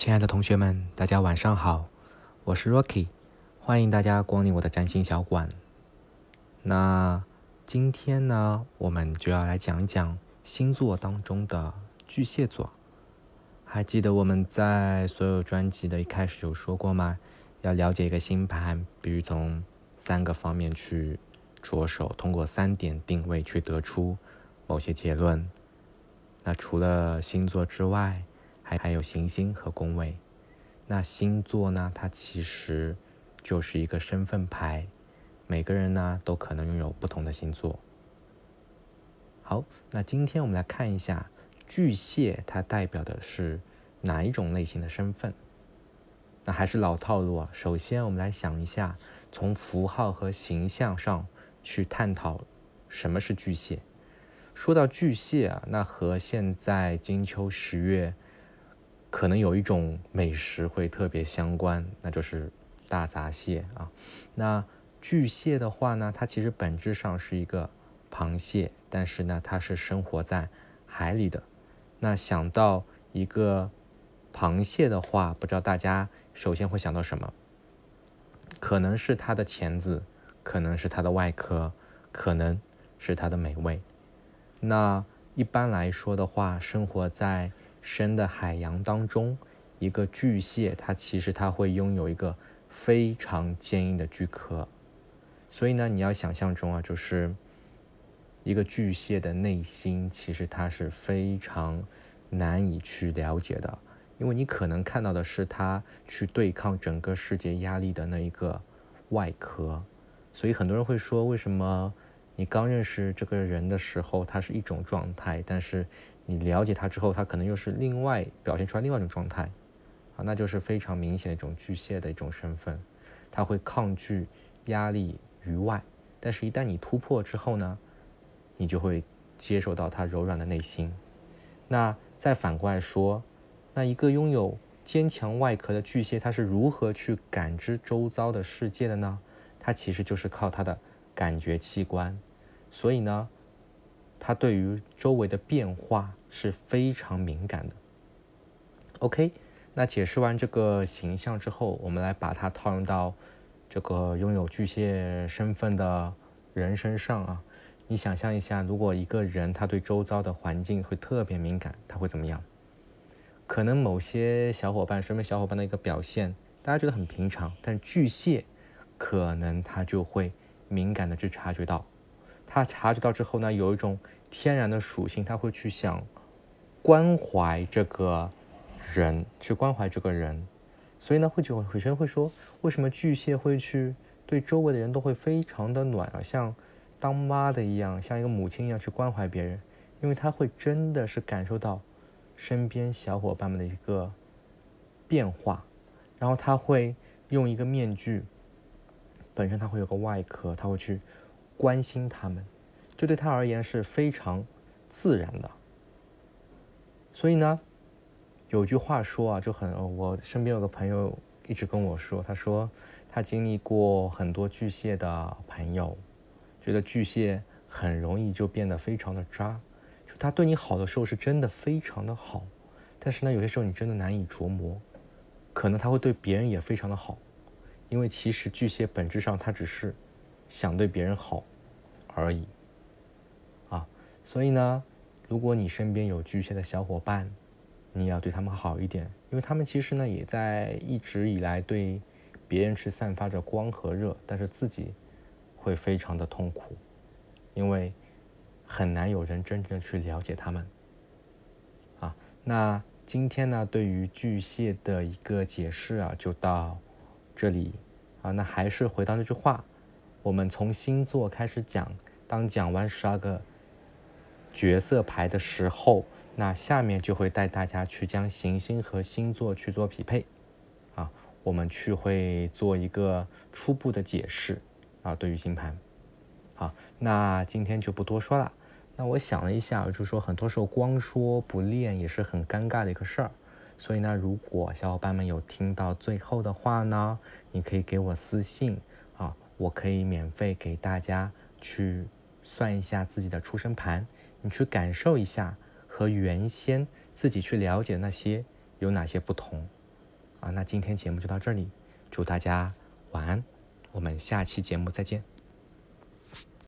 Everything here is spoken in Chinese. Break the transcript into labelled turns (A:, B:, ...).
A: 亲爱的同学们，大家晚上好，我是 Rocky，欢迎大家光临我的占星小馆。那今天呢，我们就要来讲一讲星座当中的巨蟹座。还记得我们在所有专辑的一开始有说过吗？要了解一个星盘，比如从三个方面去着手，通过三点定位去得出某些结论。那除了星座之外，还还有行星和宫位。那星座呢？它其实就是一个身份牌，每个人呢都可能拥有不同的星座。好，那今天我们来看一下巨蟹，它代表的是哪一种类型的身份？那还是老套路啊。首先，我们来想一下，从符号和形象上去探讨什么是巨蟹。说到巨蟹啊，那和现在金秋十月可能有一种美食会特别相关，那就是大闸蟹啊。那巨蟹的话呢，它其实本质上是一个螃蟹，但是呢，它是生活在海里的。那想到一个螃蟹的话，不知道大家首先会想到什么？可能是它的钳子，可能是它的外壳，可能是它的美味。那一般来说的话，生活在深的海洋当中，一个巨蟹它其实它会拥有一个非常坚硬的巨壳，所以呢，你要想象中啊，就是一个巨蟹的内心，其实它是非常难以去了解的，因为你可能看到的是它去对抗整个世界压力的那一个外壳，所以很多人会说，为什么？你刚认识这个人的时候，他是一种状态，但是你了解他之后，他可能又是另外表现出来另外一种状态，啊，那就是非常明显的一种巨蟹的一种身份，他会抗拒压力于外，但是一旦你突破之后呢，你就会接受到他柔软的内心。那再反过来说，那一个拥有坚强外壳的巨蟹，他是如何去感知周遭的世界的呢？他其实就是靠他的感觉器官。所以呢，他对于周围的变化是非常敏感的。OK，那解释完这个形象之后，我们来把它套用到这个拥有巨蟹身份的人身上啊。你想象一下，如果一个人他对周遭的环境会特别敏感，他会怎么样？可能某些小伙伴身边小伙伴的一个表现，大家觉得很平常，但巨蟹可能他就会敏感的去察觉到。他察觉到之后呢，有一种天然的属性，他会去想关怀这个人，去关怀这个人，所以呢，会就有些人会说，为什么巨蟹会去对周围的人都会非常的暖啊，像当妈的一样，像一个母亲一样去关怀别人，因为他会真的是感受到身边小伙伴们的一个变化，然后他会用一个面具，本身他会有个外壳，他会去。关心他们，这对他而言是非常自然的。所以呢，有句话说啊，就很我身边有个朋友一直跟我说，他说他经历过很多巨蟹的朋友，觉得巨蟹很容易就变得非常的渣，就他对你好的时候是真的非常的好，但是呢，有些时候你真的难以琢磨，可能他会对别人也非常的好，因为其实巨蟹本质上他只是想对别人好。而已，啊，所以呢，如果你身边有巨蟹的小伙伴，你要对他们好一点，因为他们其实呢也在一直以来对别人去散发着光和热，但是自己会非常的痛苦，因为很难有人真正去了解他们，啊，那今天呢对于巨蟹的一个解释啊就到这里，啊，那还是回到那句话。我们从星座开始讲，当讲完十二个角色牌的时候，那下面就会带大家去将行星和星座去做匹配，啊，我们去会做一个初步的解释，啊，对于星盘，好，那今天就不多说了。那我想了一下，就说很多时候光说不练也是很尴尬的一个事儿，所以呢，如果小伙伴们有听到最后的话呢，你可以给我私信。我可以免费给大家去算一下自己的出生盘，你去感受一下和原先自己去了解那些有哪些不同啊，那今天节目就到这里，祝大家晚安，我们下期节目再见。